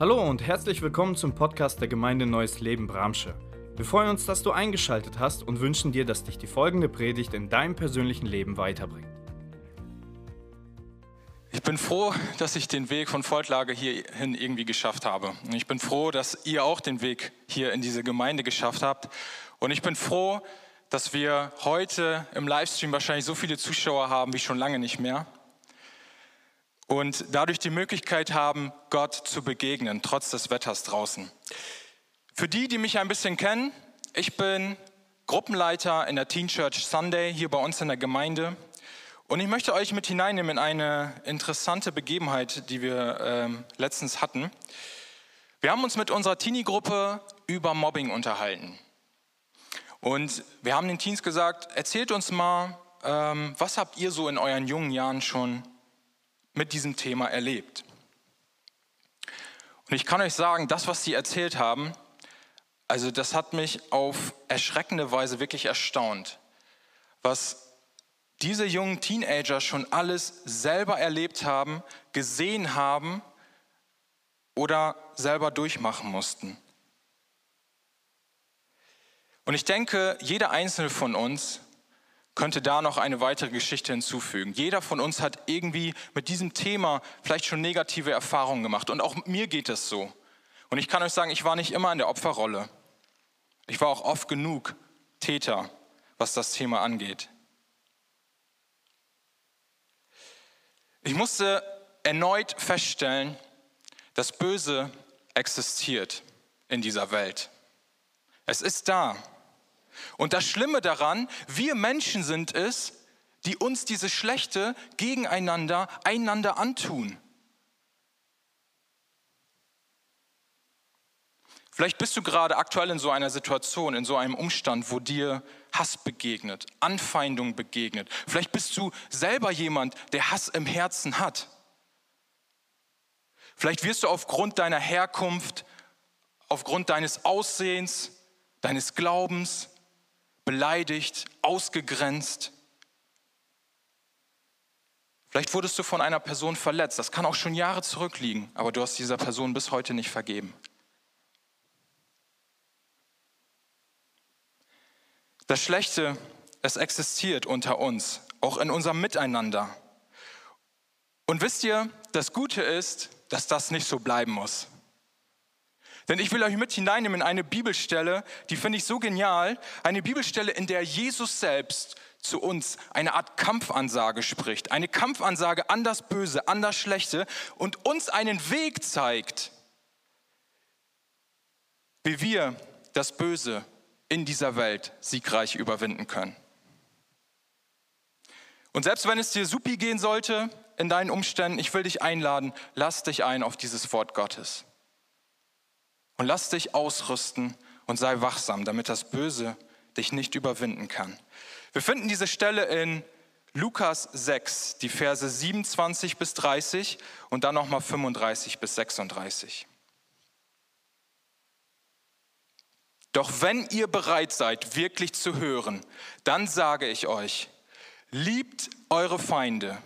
Hallo und herzlich willkommen zum Podcast der Gemeinde Neues Leben Bramsche. Wir freuen uns, dass du eingeschaltet hast und wünschen dir, dass dich die folgende Predigt in deinem persönlichen Leben weiterbringt. Ich bin froh, dass ich den Weg von Voltlage hierhin irgendwie geschafft habe. Ich bin froh, dass ihr auch den Weg hier in diese Gemeinde geschafft habt. Und ich bin froh, dass wir heute im Livestream wahrscheinlich so viele Zuschauer haben wie schon lange nicht mehr und dadurch die Möglichkeit haben, Gott zu begegnen, trotz des Wetters draußen. Für die, die mich ein bisschen kennen, ich bin Gruppenleiter in der Teen Church Sunday hier bei uns in der Gemeinde. Und ich möchte euch mit hineinnehmen in eine interessante Begebenheit, die wir ähm, letztens hatten. Wir haben uns mit unserer Teenie-Gruppe über Mobbing unterhalten. Und wir haben den Teens gesagt, erzählt uns mal, ähm, was habt ihr so in euren jungen Jahren schon mit diesem Thema erlebt. Und ich kann euch sagen, das, was sie erzählt haben, also das hat mich auf erschreckende Weise wirklich erstaunt, was diese jungen Teenager schon alles selber erlebt haben, gesehen haben oder selber durchmachen mussten. Und ich denke, jeder einzelne von uns könnte da noch eine weitere Geschichte hinzufügen. Jeder von uns hat irgendwie mit diesem Thema vielleicht schon negative Erfahrungen gemacht. Und auch mir geht es so. Und ich kann euch sagen, ich war nicht immer in der Opferrolle. Ich war auch oft genug Täter, was das Thema angeht. Ich musste erneut feststellen, dass Böse existiert in dieser Welt. Es ist da. Und das Schlimme daran, wir Menschen sind es, die uns diese Schlechte gegeneinander, einander antun. Vielleicht bist du gerade aktuell in so einer Situation, in so einem Umstand, wo dir Hass begegnet, Anfeindung begegnet. Vielleicht bist du selber jemand, der Hass im Herzen hat. Vielleicht wirst du aufgrund deiner Herkunft, aufgrund deines Aussehens, deines Glaubens, beleidigt, ausgegrenzt. Vielleicht wurdest du von einer Person verletzt. Das kann auch schon Jahre zurückliegen, aber du hast dieser Person bis heute nicht vergeben. Das Schlechte, es existiert unter uns, auch in unserem Miteinander. Und wisst ihr, das Gute ist, dass das nicht so bleiben muss. Denn ich will euch mit hineinnehmen in eine Bibelstelle, die finde ich so genial. Eine Bibelstelle, in der Jesus selbst zu uns eine Art Kampfansage spricht. Eine Kampfansage an das Böse, an das Schlechte und uns einen Weg zeigt, wie wir das Böse in dieser Welt siegreich überwinden können. Und selbst wenn es dir supi gehen sollte in deinen Umständen, ich will dich einladen, lass dich ein auf dieses Wort Gottes. Und lass dich ausrüsten und sei wachsam, damit das Böse dich nicht überwinden kann. Wir finden diese Stelle in Lukas 6, die Verse 27 bis 30 und dann nochmal 35 bis 36. Doch wenn ihr bereit seid, wirklich zu hören, dann sage ich euch, liebt eure Feinde,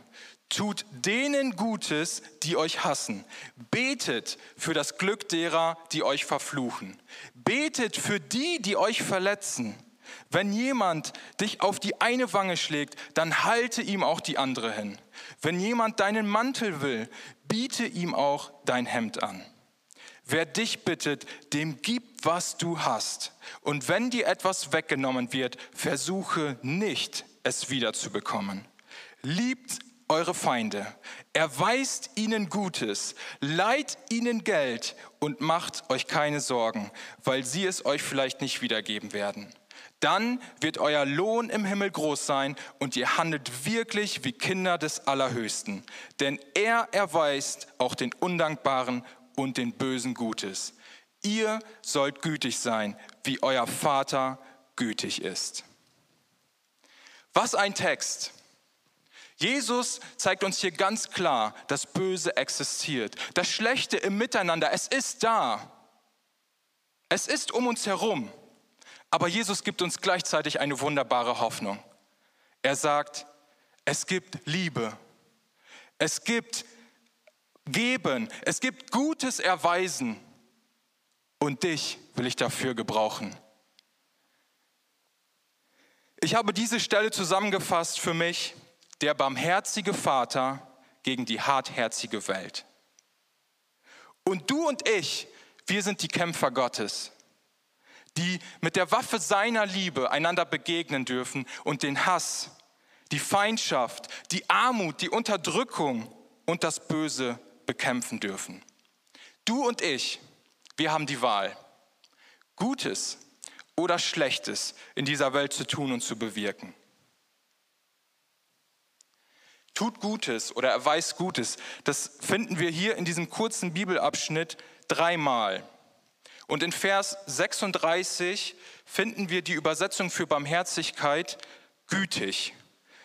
Tut denen Gutes, die euch hassen. Betet für das Glück derer, die euch verfluchen. Betet für die, die euch verletzen. Wenn jemand dich auf die eine Wange schlägt, dann halte ihm auch die andere hin. Wenn jemand deinen Mantel will, biete ihm auch dein Hemd an. Wer dich bittet, dem gib, was du hast. Und wenn dir etwas weggenommen wird, versuche nicht, es wiederzubekommen. Liebt eure Feinde, erweist ihnen Gutes, leiht ihnen Geld und macht euch keine Sorgen, weil sie es euch vielleicht nicht wiedergeben werden. Dann wird euer Lohn im Himmel groß sein und ihr handelt wirklich wie Kinder des Allerhöchsten. Denn er erweist auch den Undankbaren und den Bösen Gutes. Ihr sollt gütig sein, wie euer Vater gütig ist. Was ein Text! Jesus zeigt uns hier ganz klar, dass Böse existiert. Das Schlechte im Miteinander, es ist da. Es ist um uns herum. Aber Jesus gibt uns gleichzeitig eine wunderbare Hoffnung. Er sagt, es gibt Liebe. Es gibt geben, es gibt gutes Erweisen und dich will ich dafür gebrauchen. Ich habe diese Stelle zusammengefasst für mich, der barmherzige Vater gegen die hartherzige Welt. Und du und ich, wir sind die Kämpfer Gottes, die mit der Waffe seiner Liebe einander begegnen dürfen und den Hass, die Feindschaft, die Armut, die Unterdrückung und das Böse bekämpfen dürfen. Du und ich, wir haben die Wahl, Gutes oder Schlechtes in dieser Welt zu tun und zu bewirken. Tut Gutes oder erweist Gutes, das finden wir hier in diesem kurzen Bibelabschnitt dreimal. Und in Vers 36 finden wir die Übersetzung für Barmherzigkeit gütig.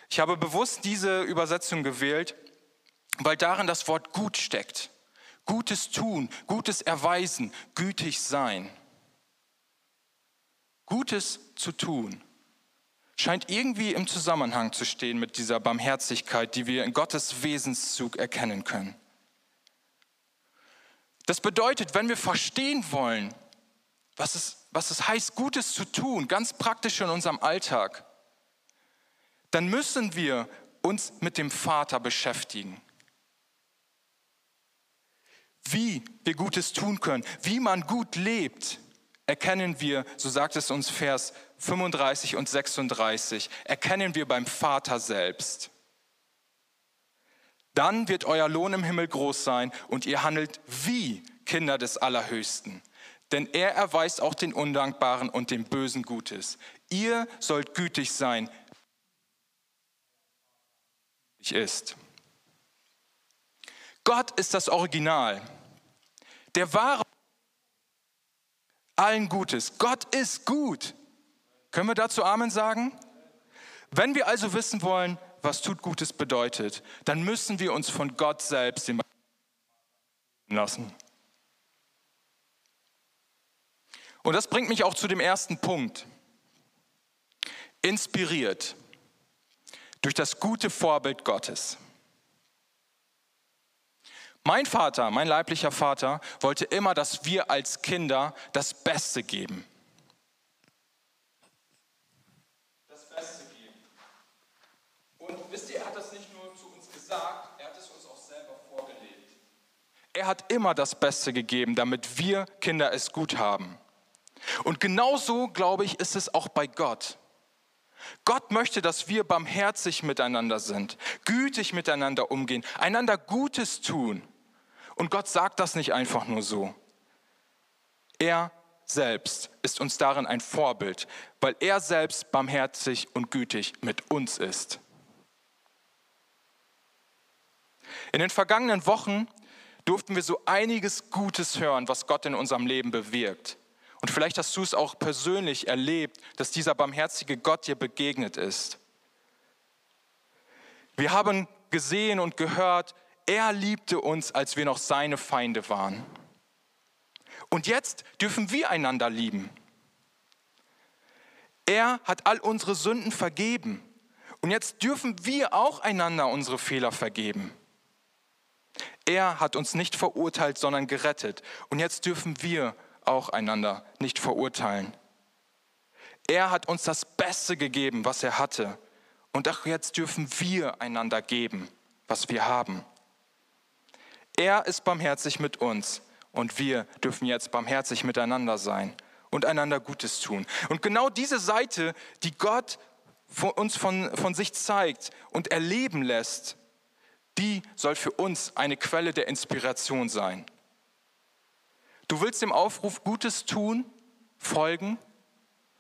Ich habe bewusst diese Übersetzung gewählt, weil darin das Wort gut steckt. Gutes tun, Gutes erweisen, gütig sein. Gutes zu tun scheint irgendwie im Zusammenhang zu stehen mit dieser Barmherzigkeit, die wir in Gottes Wesenszug erkennen können. Das bedeutet, wenn wir verstehen wollen, was es, was es heißt, Gutes zu tun, ganz praktisch in unserem Alltag, dann müssen wir uns mit dem Vater beschäftigen. Wie wir Gutes tun können, wie man gut lebt, erkennen wir, so sagt es uns Vers 35 und 36, erkennen wir beim Vater selbst. Dann wird euer Lohn im Himmel groß sein und ihr handelt wie Kinder des Allerhöchsten. Denn er erweist auch den Undankbaren und dem Bösen Gutes. Ihr sollt gütig sein, ist. Gott ist das Original. Der wahre allen Gutes. Gott ist gut. Können wir dazu Amen sagen? Wenn wir also wissen wollen, was tut Gutes bedeutet, dann müssen wir uns von Gott selbst lassen. Und das bringt mich auch zu dem ersten Punkt. Inspiriert durch das gute Vorbild Gottes. Mein Vater, mein leiblicher Vater, wollte immer, dass wir als Kinder das Beste geben. Das Beste geben. Und wisst ihr, er hat das nicht nur zu uns gesagt, er hat es uns auch selber vorgelebt. Er hat immer das Beste gegeben, damit wir Kinder es gut haben. Und genauso, glaube ich, ist es auch bei Gott. Gott möchte, dass wir barmherzig miteinander sind, gütig miteinander umgehen, einander Gutes tun. Und Gott sagt das nicht einfach nur so. Er selbst ist uns darin ein Vorbild, weil er selbst barmherzig und gütig mit uns ist. In den vergangenen Wochen durften wir so einiges Gutes hören, was Gott in unserem Leben bewirkt. Und vielleicht hast du es auch persönlich erlebt, dass dieser barmherzige Gott dir begegnet ist. Wir haben gesehen und gehört, er liebte uns, als wir noch seine Feinde waren. Und jetzt dürfen wir einander lieben. Er hat all unsere Sünden vergeben. Und jetzt dürfen wir auch einander unsere Fehler vergeben. Er hat uns nicht verurteilt, sondern gerettet. Und jetzt dürfen wir auch einander nicht verurteilen. Er hat uns das Beste gegeben, was er hatte. Und auch jetzt dürfen wir einander geben, was wir haben. Er ist barmherzig mit uns und wir dürfen jetzt barmherzig miteinander sein und einander Gutes tun. Und genau diese Seite, die Gott uns von, von sich zeigt und erleben lässt, die soll für uns eine Quelle der Inspiration sein. Du willst dem Aufruf Gutes tun, folgen,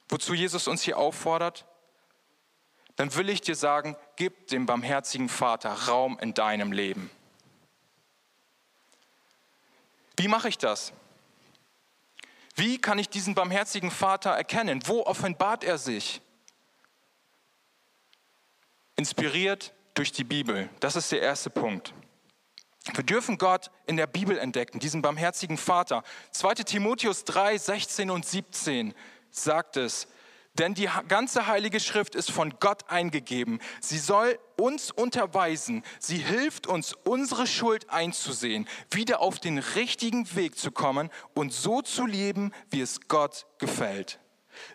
wozu Jesus uns hier auffordert? Dann will ich dir sagen, gib dem barmherzigen Vater Raum in deinem Leben. Wie mache ich das? Wie kann ich diesen barmherzigen Vater erkennen? Wo offenbart er sich? Inspiriert durch die Bibel. Das ist der erste Punkt. Wir dürfen Gott in der Bibel entdecken, diesen barmherzigen Vater. 2 Timotheus 3, 16 und 17 sagt es, denn die ganze heilige Schrift ist von Gott eingegeben. Sie soll uns unterweisen. Sie hilft uns, unsere Schuld einzusehen, wieder auf den richtigen Weg zu kommen und so zu leben, wie es Gott gefällt.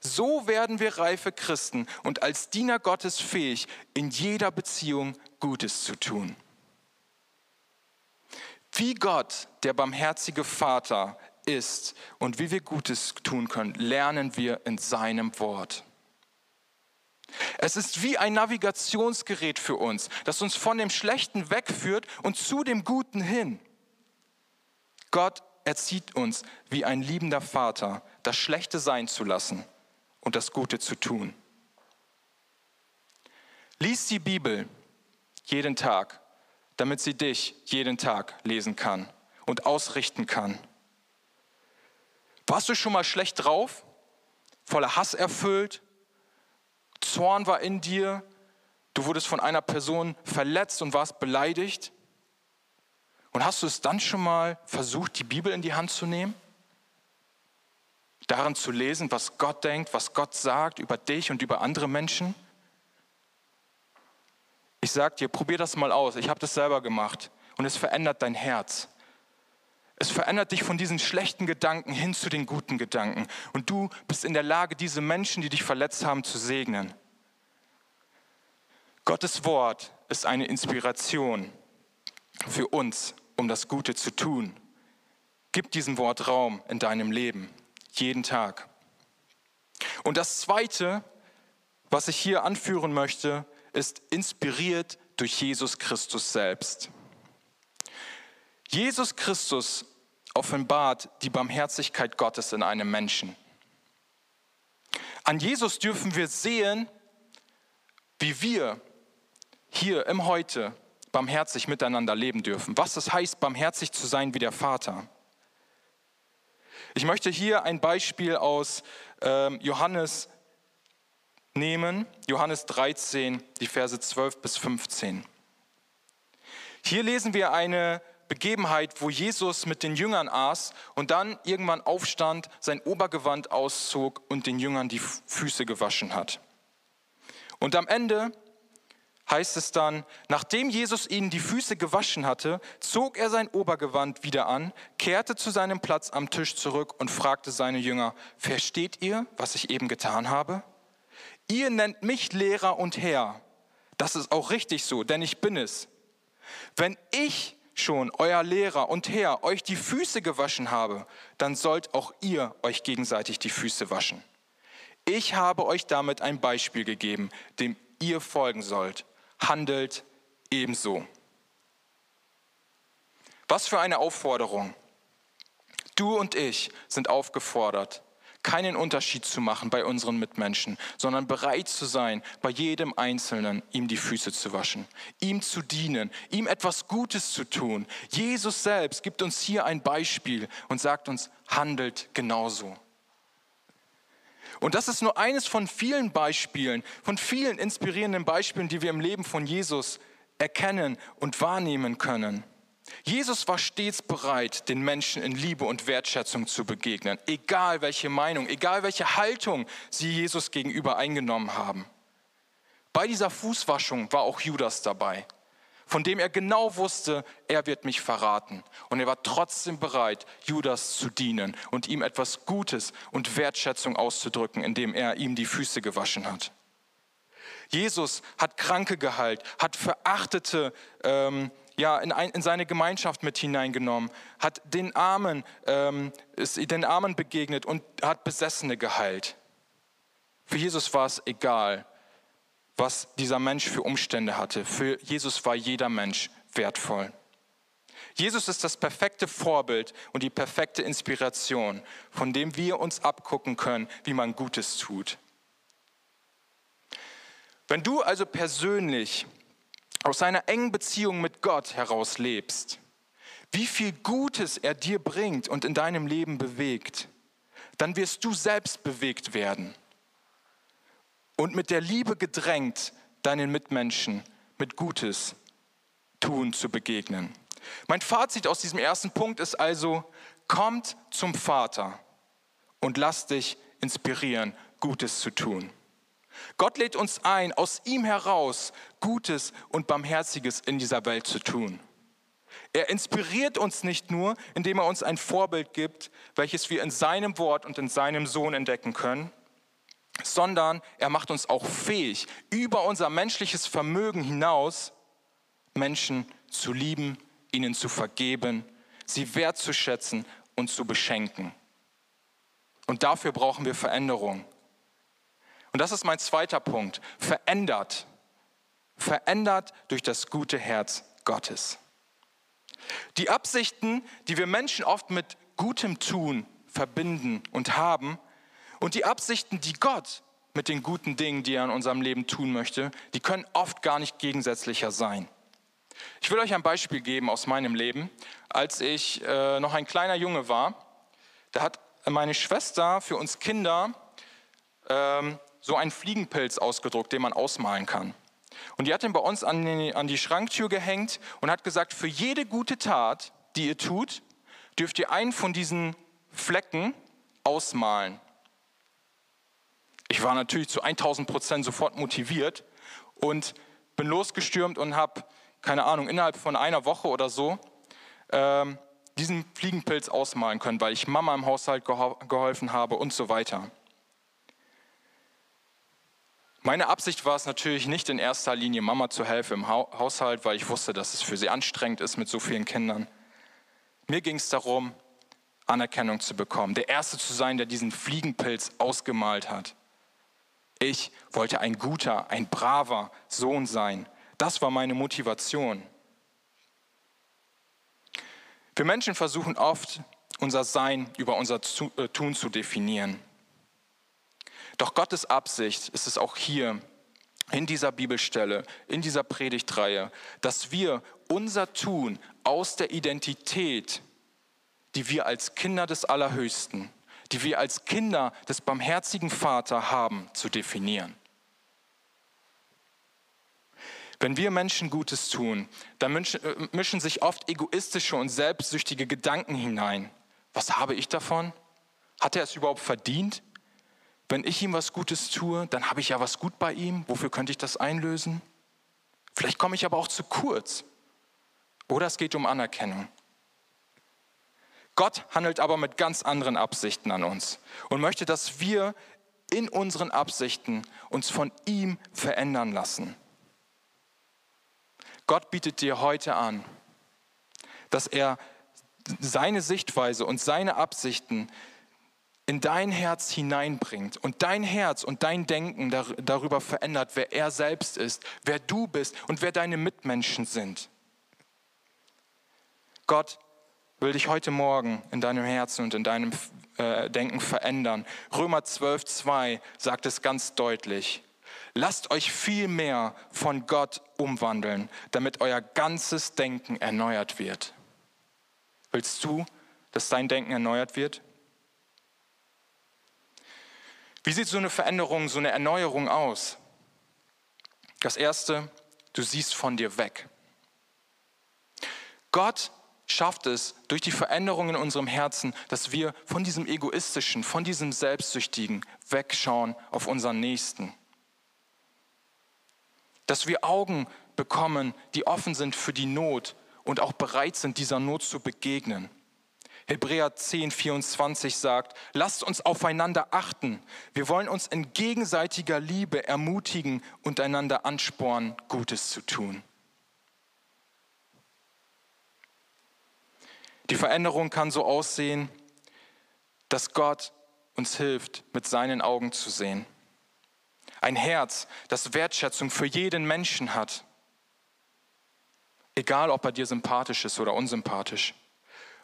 So werden wir reife Christen und als Diener Gottes fähig, in jeder Beziehung Gutes zu tun. Wie Gott, der barmherzige Vater, ist und wie wir Gutes tun können, lernen wir in seinem Wort. Es ist wie ein Navigationsgerät für uns, das uns von dem Schlechten wegführt und zu dem Guten hin. Gott erzieht uns wie ein liebender Vater, das Schlechte sein zu lassen und das Gute zu tun. Lies die Bibel jeden Tag, damit sie dich jeden Tag lesen kann und ausrichten kann. Warst du schon mal schlecht drauf? Voller Hass erfüllt? Zorn war in dir? Du wurdest von einer Person verletzt und warst beleidigt? Und hast du es dann schon mal versucht, die Bibel in die Hand zu nehmen? Darin zu lesen, was Gott denkt, was Gott sagt über dich und über andere Menschen? Ich sag dir, probier das mal aus. Ich habe das selber gemacht und es verändert dein Herz. Es verändert dich von diesen schlechten Gedanken hin zu den guten Gedanken. Und du bist in der Lage, diese Menschen, die dich verletzt haben, zu segnen. Gottes Wort ist eine Inspiration für uns, um das Gute zu tun. Gib diesem Wort Raum in deinem Leben, jeden Tag. Und das Zweite, was ich hier anführen möchte, ist inspiriert durch Jesus Christus selbst. Jesus Christus offenbart die Barmherzigkeit Gottes in einem Menschen. An Jesus dürfen wir sehen, wie wir hier im Heute barmherzig miteinander leben dürfen. Was es heißt, barmherzig zu sein wie der Vater. Ich möchte hier ein Beispiel aus ähm, Johannes nehmen, Johannes 13, die Verse 12 bis 15. Hier lesen wir eine Begebenheit, wo Jesus mit den Jüngern aß und dann irgendwann aufstand, sein Obergewand auszog und den Jüngern die Füße gewaschen hat. Und am Ende heißt es dann, nachdem Jesus ihnen die Füße gewaschen hatte, zog er sein Obergewand wieder an, kehrte zu seinem Platz am Tisch zurück und fragte seine Jünger, versteht ihr, was ich eben getan habe? Ihr nennt mich Lehrer und Herr. Das ist auch richtig so, denn ich bin es. Wenn ich schon, euer Lehrer und Herr, euch die Füße gewaschen habe, dann sollt auch ihr euch gegenseitig die Füße waschen. Ich habe euch damit ein Beispiel gegeben, dem ihr folgen sollt. Handelt ebenso. Was für eine Aufforderung. Du und ich sind aufgefordert, keinen Unterschied zu machen bei unseren Mitmenschen, sondern bereit zu sein, bei jedem Einzelnen ihm die Füße zu waschen, ihm zu dienen, ihm etwas Gutes zu tun. Jesus selbst gibt uns hier ein Beispiel und sagt uns, handelt genauso. Und das ist nur eines von vielen Beispielen, von vielen inspirierenden Beispielen, die wir im Leben von Jesus erkennen und wahrnehmen können. Jesus war stets bereit, den Menschen in Liebe und Wertschätzung zu begegnen, egal welche Meinung, egal welche Haltung sie Jesus gegenüber eingenommen haben. Bei dieser Fußwaschung war auch Judas dabei, von dem er genau wusste, er wird mich verraten. Und er war trotzdem bereit, Judas zu dienen und ihm etwas Gutes und Wertschätzung auszudrücken, indem er ihm die Füße gewaschen hat. Jesus hat Kranke geheilt, hat Verachtete ähm, ja, in, ein, in, seine Gemeinschaft mit hineingenommen, hat den Armen, ähm, ist den Armen begegnet und hat Besessene geheilt. Für Jesus war es egal, was dieser Mensch für Umstände hatte. Für Jesus war jeder Mensch wertvoll. Jesus ist das perfekte Vorbild und die perfekte Inspiration, von dem wir uns abgucken können, wie man Gutes tut. Wenn du also persönlich aus einer engen Beziehung mit Gott heraus lebst, wie viel Gutes er dir bringt und in deinem Leben bewegt, dann wirst du selbst bewegt werden und mit der Liebe gedrängt, deinen Mitmenschen mit Gutes tun zu begegnen. Mein Fazit aus diesem ersten Punkt ist also, kommt zum Vater und lass dich inspirieren, Gutes zu tun. Gott lädt uns ein, aus ihm heraus Gutes und Barmherziges in dieser Welt zu tun. Er inspiriert uns nicht nur, indem er uns ein Vorbild gibt, welches wir in seinem Wort und in seinem Sohn entdecken können, sondern er macht uns auch fähig, über unser menschliches Vermögen hinaus Menschen zu lieben, ihnen zu vergeben, sie wertzuschätzen und zu beschenken. Und dafür brauchen wir Veränderung. Und das ist mein zweiter Punkt. Verändert. Verändert durch das gute Herz Gottes. Die Absichten, die wir Menschen oft mit gutem Tun verbinden und haben, und die Absichten, die Gott mit den guten Dingen, die er in unserem Leben tun möchte, die können oft gar nicht gegensätzlicher sein. Ich will euch ein Beispiel geben aus meinem Leben. Als ich äh, noch ein kleiner Junge war, da hat meine Schwester für uns Kinder ähm, so einen Fliegenpilz ausgedruckt, den man ausmalen kann. Und die hat ihn bei uns an die, an die Schranktür gehängt und hat gesagt, für jede gute Tat, die ihr tut, dürft ihr einen von diesen Flecken ausmalen. Ich war natürlich zu 1000 Prozent sofort motiviert und bin losgestürmt und habe, keine Ahnung, innerhalb von einer Woche oder so ähm, diesen Fliegenpilz ausmalen können, weil ich Mama im Haushalt geholfen habe und so weiter. Meine Absicht war es natürlich nicht in erster Linie, Mama zu helfen im Haushalt, weil ich wusste, dass es für sie anstrengend ist mit so vielen Kindern. Mir ging es darum, Anerkennung zu bekommen, der Erste zu sein, der diesen Fliegenpilz ausgemalt hat. Ich wollte ein guter, ein braver Sohn sein. Das war meine Motivation. Wir Menschen versuchen oft, unser Sein über unser äh, Tun zu definieren. Doch Gottes Absicht ist es auch hier in dieser Bibelstelle, in dieser Predigtreihe, dass wir unser Tun aus der Identität, die wir als Kinder des Allerhöchsten, die wir als Kinder des barmherzigen Vater haben, zu definieren. Wenn wir Menschen Gutes tun, dann äh, mischen sich oft egoistische und selbstsüchtige Gedanken hinein. Was habe ich davon? Hat er es überhaupt verdient? Wenn ich ihm was Gutes tue, dann habe ich ja was gut bei ihm. Wofür könnte ich das einlösen? Vielleicht komme ich aber auch zu kurz. Oder es geht um Anerkennung. Gott handelt aber mit ganz anderen Absichten an uns und möchte, dass wir in unseren Absichten uns von ihm verändern lassen. Gott bietet dir heute an, dass er seine Sichtweise und seine Absichten in dein Herz hineinbringt und dein Herz und dein Denken darüber verändert, wer er selbst ist, wer du bist und wer deine Mitmenschen sind. Gott will dich heute Morgen in deinem Herzen und in deinem äh, Denken verändern. Römer 12, 2 sagt es ganz deutlich. Lasst euch viel mehr von Gott umwandeln, damit euer ganzes Denken erneuert wird. Willst du, dass dein Denken erneuert wird? Wie sieht so eine Veränderung, so eine Erneuerung aus? Das Erste, du siehst von dir weg. Gott schafft es durch die Veränderung in unserem Herzen, dass wir von diesem egoistischen, von diesem selbstsüchtigen wegschauen auf unseren Nächsten. Dass wir Augen bekommen, die offen sind für die Not und auch bereit sind, dieser Not zu begegnen. Hebräer 10, 24 sagt, lasst uns aufeinander achten. Wir wollen uns in gegenseitiger Liebe ermutigen und einander anspornen, Gutes zu tun. Die Veränderung kann so aussehen, dass Gott uns hilft, mit seinen Augen zu sehen. Ein Herz, das Wertschätzung für jeden Menschen hat. Egal, ob er dir sympathisch ist oder unsympathisch.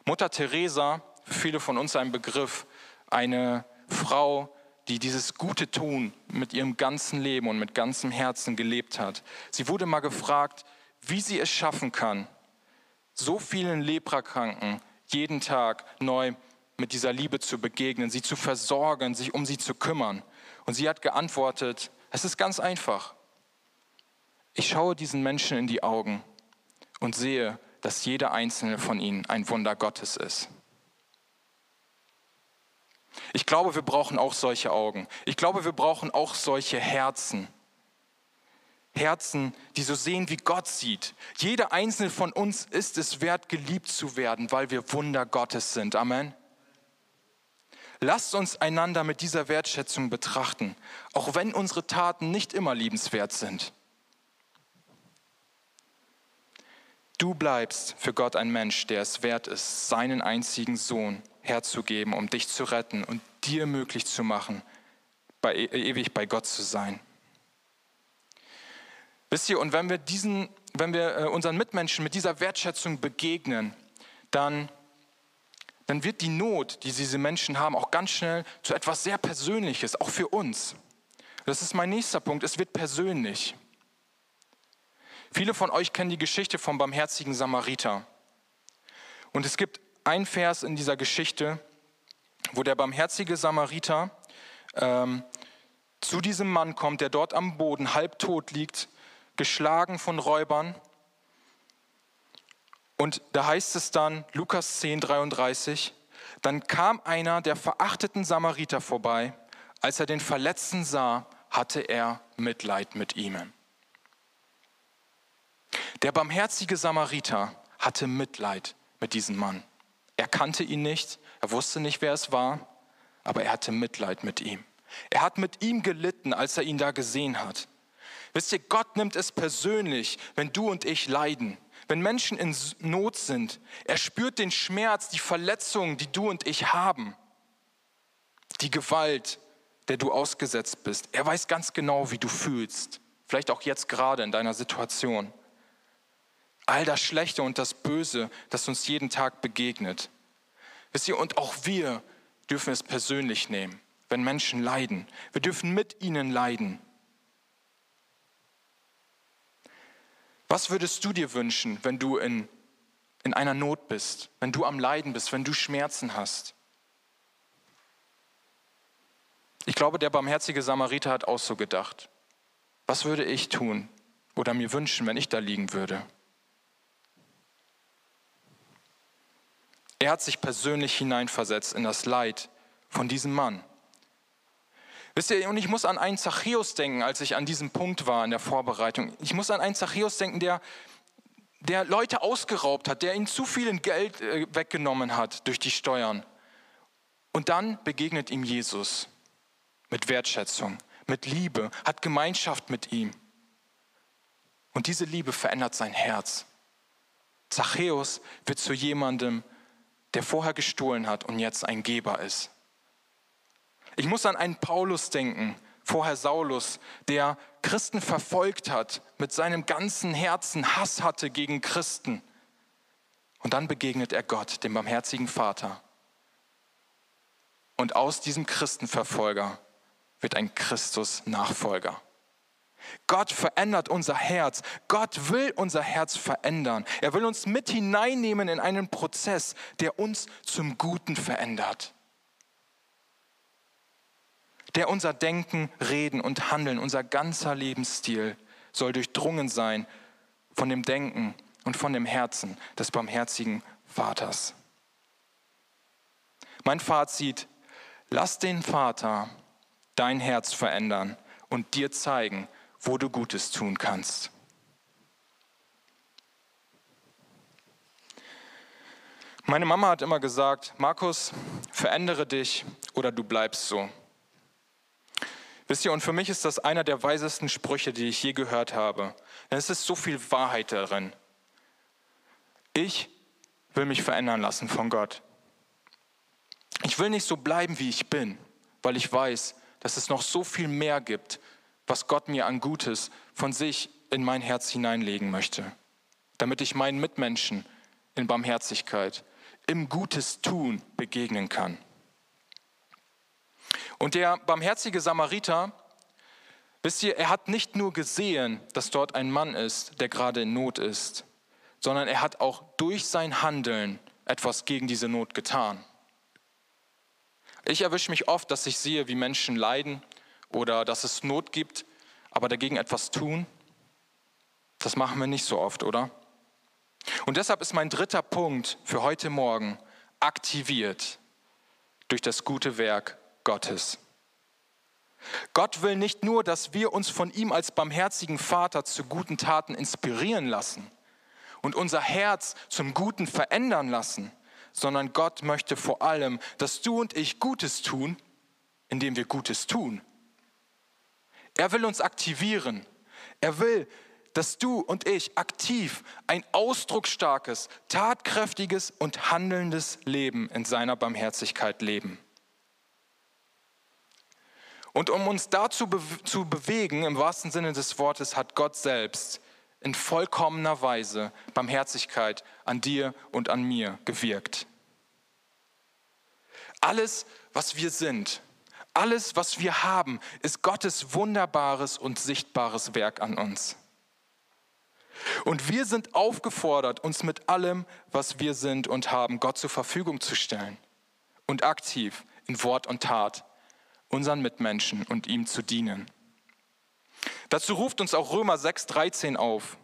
Mutter Teresa, für viele von uns ein Begriff, eine Frau, die dieses gute Tun mit ihrem ganzen Leben und mit ganzem Herzen gelebt hat. Sie wurde mal gefragt, wie sie es schaffen kann, so vielen Leprakranken jeden Tag neu mit dieser Liebe zu begegnen, sie zu versorgen, sich um sie zu kümmern. Und sie hat geantwortet, es ist ganz einfach. Ich schaue diesen Menschen in die Augen und sehe, dass jeder einzelne von ihnen ein Wunder Gottes ist. Ich glaube, wir brauchen auch solche Augen. Ich glaube, wir brauchen auch solche Herzen. Herzen, die so sehen, wie Gott sieht. Jeder einzelne von uns ist es wert, geliebt zu werden, weil wir Wunder Gottes sind. Amen. Lasst uns einander mit dieser Wertschätzung betrachten, auch wenn unsere Taten nicht immer liebenswert sind. Du bleibst für Gott ein Mensch, der es wert ist, seinen einzigen Sohn herzugeben, um dich zu retten und dir möglich zu machen, bei, e-, ewig bei Gott zu sein. Wisst ihr, und wenn wir, diesen, wenn wir äh, unseren Mitmenschen mit dieser Wertschätzung begegnen, dann, dann wird die Not, die diese Menschen haben, auch ganz schnell zu etwas sehr Persönliches, auch für uns. Das ist mein nächster Punkt, es wird persönlich. Viele von euch kennen die Geschichte vom barmherzigen Samariter. Und es gibt ein Vers in dieser Geschichte, wo der barmherzige Samariter ähm, zu diesem Mann kommt, der dort am Boden halbtot liegt, geschlagen von Räubern. Und da heißt es dann, Lukas 10, 33, dann kam einer der verachteten Samariter vorbei. Als er den Verletzten sah, hatte er Mitleid mit ihm. Der barmherzige Samariter hatte Mitleid mit diesem Mann. Er kannte ihn nicht, er wusste nicht, wer es war, aber er hatte Mitleid mit ihm. Er hat mit ihm gelitten, als er ihn da gesehen hat. Wisst ihr, Gott nimmt es persönlich, wenn du und ich leiden, wenn Menschen in Not sind. Er spürt den Schmerz, die Verletzungen, die du und ich haben, die Gewalt, der du ausgesetzt bist. Er weiß ganz genau, wie du fühlst, vielleicht auch jetzt gerade in deiner Situation all das Schlechte und das Böse, das uns jeden Tag begegnet. Wisst ihr, und auch wir dürfen es persönlich nehmen, wenn Menschen leiden. Wir dürfen mit ihnen leiden. Was würdest du dir wünschen, wenn du in, in einer Not bist, wenn du am Leiden bist, wenn du Schmerzen hast? Ich glaube, der barmherzige Samariter hat auch so gedacht. Was würde ich tun oder mir wünschen, wenn ich da liegen würde? Er hat sich persönlich hineinversetzt in das Leid von diesem Mann. Wisst ihr, und ich muss an einen Zachäus denken, als ich an diesem Punkt war in der Vorbereitung. Ich muss an einen Zachäus denken, der, der Leute ausgeraubt hat, der ihnen zu viel Geld äh, weggenommen hat durch die Steuern. Und dann begegnet ihm Jesus mit Wertschätzung, mit Liebe, hat Gemeinschaft mit ihm. Und diese Liebe verändert sein Herz. Zachäus wird zu jemandem, der vorher gestohlen hat und jetzt ein Geber ist. Ich muss an einen Paulus denken, vorher Saulus, der Christen verfolgt hat, mit seinem ganzen Herzen Hass hatte gegen Christen. Und dann begegnet er Gott, dem barmherzigen Vater. Und aus diesem Christenverfolger wird ein Christus-Nachfolger. Gott verändert unser Herz. Gott will unser Herz verändern. Er will uns mit hineinnehmen in einen Prozess, der uns zum Guten verändert. Der unser Denken, Reden und Handeln, unser ganzer Lebensstil soll durchdrungen sein von dem Denken und von dem Herzen des barmherzigen Vaters. Mein Fazit, lass den Vater dein Herz verändern und dir zeigen, wo du Gutes tun kannst. Meine Mama hat immer gesagt, Markus, verändere dich oder du bleibst so. Wisst ihr, und für mich ist das einer der weisesten Sprüche, die ich je gehört habe. Denn es ist so viel Wahrheit darin. Ich will mich verändern lassen von Gott. Ich will nicht so bleiben, wie ich bin, weil ich weiß, dass es noch so viel mehr gibt, was Gott mir an Gutes von sich in mein Herz hineinlegen möchte, damit ich meinen Mitmenschen in Barmherzigkeit, im Gutes tun begegnen kann. Und der barmherzige Samariter, wisst ihr, er hat nicht nur gesehen, dass dort ein Mann ist, der gerade in Not ist, sondern er hat auch durch sein Handeln etwas gegen diese Not getan. Ich erwische mich oft, dass ich sehe, wie Menschen leiden oder dass es Not gibt, aber dagegen etwas tun, das machen wir nicht so oft, oder? Und deshalb ist mein dritter Punkt für heute Morgen aktiviert durch das gute Werk Gottes. Gott will nicht nur, dass wir uns von ihm als barmherzigen Vater zu guten Taten inspirieren lassen und unser Herz zum Guten verändern lassen, sondern Gott möchte vor allem, dass du und ich Gutes tun, indem wir Gutes tun. Er will uns aktivieren. Er will, dass du und ich aktiv ein ausdrucksstarkes, tatkräftiges und handelndes Leben in seiner Barmherzigkeit leben. Und um uns dazu be zu bewegen, im wahrsten Sinne des Wortes, hat Gott selbst in vollkommener Weise Barmherzigkeit an dir und an mir gewirkt. Alles, was wir sind, alles, was wir haben, ist Gottes wunderbares und sichtbares Werk an uns. Und wir sind aufgefordert, uns mit allem, was wir sind und haben, Gott zur Verfügung zu stellen und aktiv in Wort und Tat unseren Mitmenschen und ihm zu dienen. Dazu ruft uns auch Römer 6:13 auf.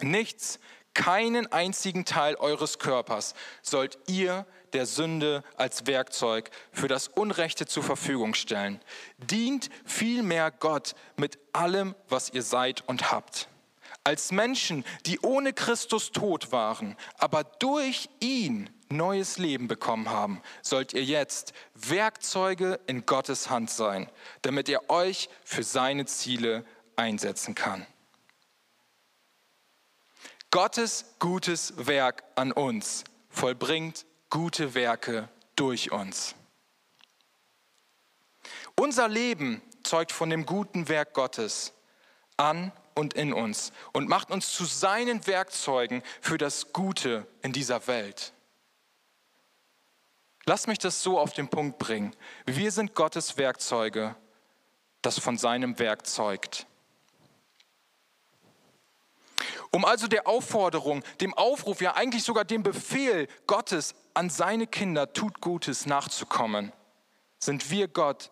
Nichts, keinen einzigen Teil eures Körpers sollt ihr der Sünde als Werkzeug für das Unrechte zur Verfügung stellen. Dient vielmehr Gott mit allem, was ihr seid und habt. Als Menschen, die ohne Christus tot waren, aber durch ihn neues Leben bekommen haben, sollt ihr jetzt Werkzeuge in Gottes Hand sein, damit er euch für seine Ziele einsetzen kann. Gottes gutes Werk an uns vollbringt gute Werke durch uns. Unser Leben zeugt von dem guten Werk Gottes an und in uns und macht uns zu seinen Werkzeugen für das Gute in dieser Welt. Lass mich das so auf den Punkt bringen. Wir sind Gottes Werkzeuge, das von seinem Werk zeugt. Um also der Aufforderung, dem Aufruf, ja eigentlich sogar dem Befehl Gottes an seine Kinder, tut Gutes nachzukommen, sind wir Gott,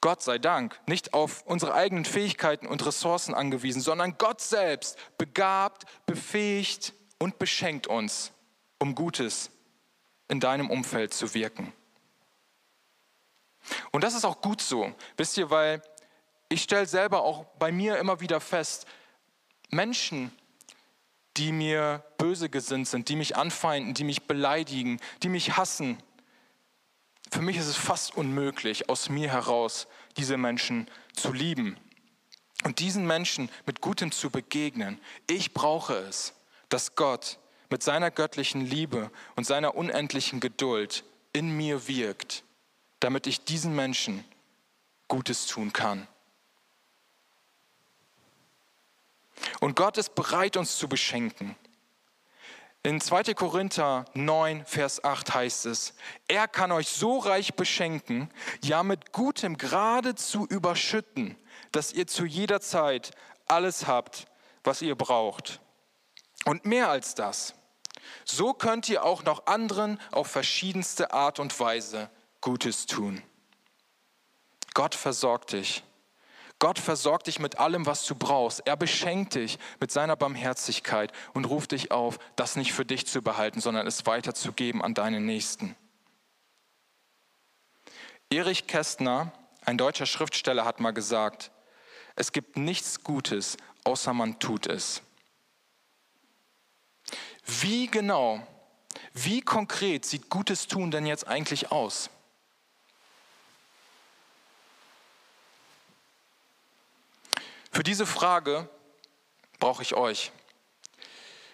Gott sei Dank, nicht auf unsere eigenen Fähigkeiten und Ressourcen angewiesen, sondern Gott selbst begabt, befähigt und beschenkt uns, um Gutes in deinem Umfeld zu wirken. Und das ist auch gut so, wisst ihr, weil ich stelle selber auch bei mir immer wieder fest, Menschen, die mir böse gesinnt sind, die mich anfeinden, die mich beleidigen, die mich hassen. Für mich ist es fast unmöglich, aus mir heraus diese Menschen zu lieben und diesen Menschen mit Gutem zu begegnen. Ich brauche es, dass Gott mit seiner göttlichen Liebe und seiner unendlichen Geduld in mir wirkt, damit ich diesen Menschen Gutes tun kann. Und Gott ist bereit, uns zu beschenken. In 2. Korinther 9, Vers 8 heißt es, er kann euch so reich beschenken, ja mit Gutem geradezu überschütten, dass ihr zu jeder Zeit alles habt, was ihr braucht. Und mehr als das, so könnt ihr auch noch anderen auf verschiedenste Art und Weise Gutes tun. Gott versorgt dich Gott versorgt dich mit allem, was du brauchst. Er beschenkt dich mit seiner Barmherzigkeit und ruft dich auf, das nicht für dich zu behalten, sondern es weiterzugeben an deinen Nächsten. Erich Kästner, ein deutscher Schriftsteller, hat mal gesagt, es gibt nichts Gutes, außer man tut es. Wie genau, wie konkret sieht Gutes tun denn jetzt eigentlich aus? Für diese Frage brauche ich euch.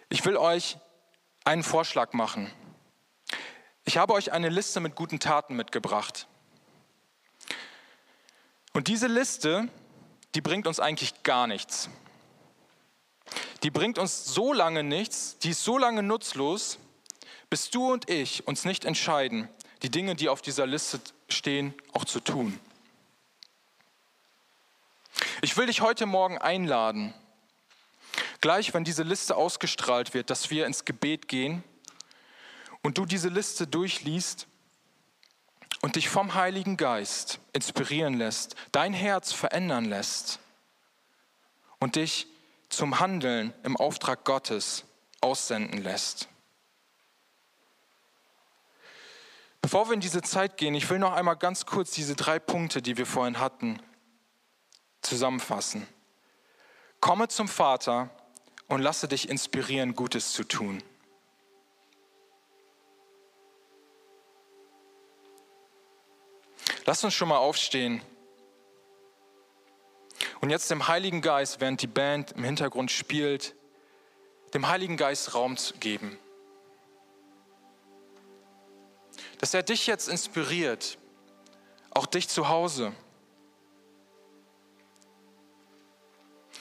Ich will euch einen Vorschlag machen. Ich habe euch eine Liste mit guten Taten mitgebracht. Und diese Liste, die bringt uns eigentlich gar nichts. Die bringt uns so lange nichts, die ist so lange nutzlos, bis du und ich uns nicht entscheiden, die Dinge, die auf dieser Liste stehen, auch zu tun. Ich will dich heute Morgen einladen, gleich wenn diese Liste ausgestrahlt wird, dass wir ins Gebet gehen und du diese Liste durchliest und dich vom Heiligen Geist inspirieren lässt, dein Herz verändern lässt und dich zum Handeln im Auftrag Gottes aussenden lässt. Bevor wir in diese Zeit gehen, ich will noch einmal ganz kurz diese drei Punkte, die wir vorhin hatten, zusammenfassen. Komme zum Vater und lasse dich inspirieren, Gutes zu tun. Lass uns schon mal aufstehen und jetzt dem Heiligen Geist, während die Band im Hintergrund spielt, dem Heiligen Geist Raum geben. Dass er dich jetzt inspiriert, auch dich zu Hause.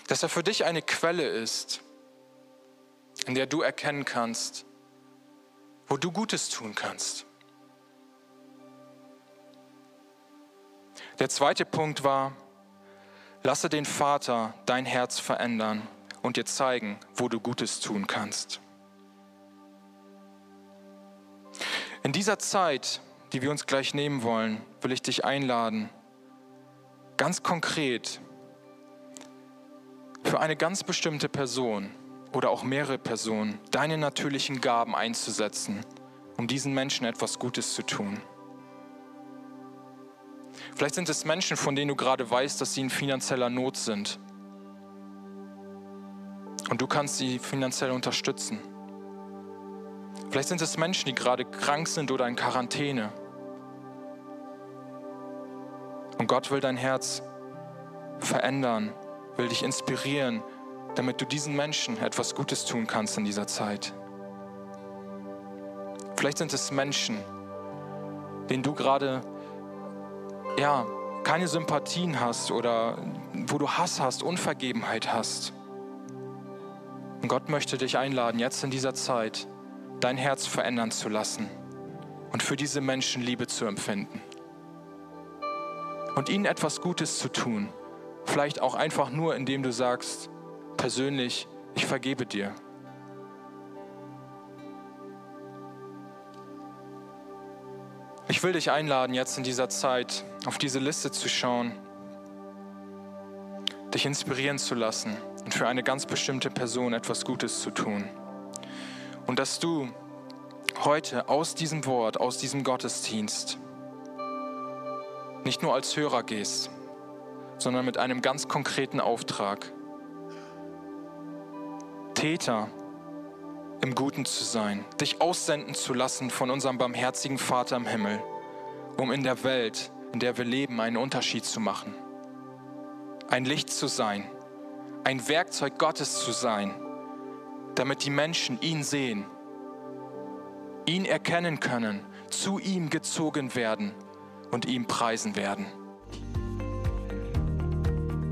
Dass er für dich eine Quelle ist, in der du erkennen kannst, wo du Gutes tun kannst. Der zweite Punkt war, lasse den Vater dein Herz verändern und dir zeigen, wo du Gutes tun kannst. In dieser Zeit, die wir uns gleich nehmen wollen, will ich dich einladen, ganz konkret für eine ganz bestimmte Person oder auch mehrere Personen deine natürlichen Gaben einzusetzen, um diesen Menschen etwas Gutes zu tun. Vielleicht sind es Menschen, von denen du gerade weißt, dass sie in finanzieller Not sind. Und du kannst sie finanziell unterstützen. Vielleicht sind es Menschen, die gerade krank sind oder in Quarantäne. Und Gott will dein Herz verändern, will dich inspirieren, damit du diesen Menschen etwas Gutes tun kannst in dieser Zeit. Vielleicht sind es Menschen, denen du gerade ja, keine Sympathien hast oder wo du Hass hast, Unvergebenheit hast. Und Gott möchte dich einladen, jetzt in dieser Zeit dein Herz verändern zu lassen und für diese Menschen Liebe zu empfinden. Und ihnen etwas Gutes zu tun. Vielleicht auch einfach nur, indem du sagst, persönlich, ich vergebe dir. Ich will dich einladen, jetzt in dieser Zeit auf diese Liste zu schauen, dich inspirieren zu lassen und für eine ganz bestimmte Person etwas Gutes zu tun. Und dass du heute aus diesem Wort, aus diesem Gottesdienst nicht nur als Hörer gehst, sondern mit einem ganz konkreten Auftrag. Täter im Guten zu sein, dich aussenden zu lassen von unserem barmherzigen Vater im Himmel, um in der Welt, in der wir leben, einen Unterschied zu machen. Ein Licht zu sein, ein Werkzeug Gottes zu sein, damit die Menschen ihn sehen, ihn erkennen können, zu ihm gezogen werden und ihm preisen werden.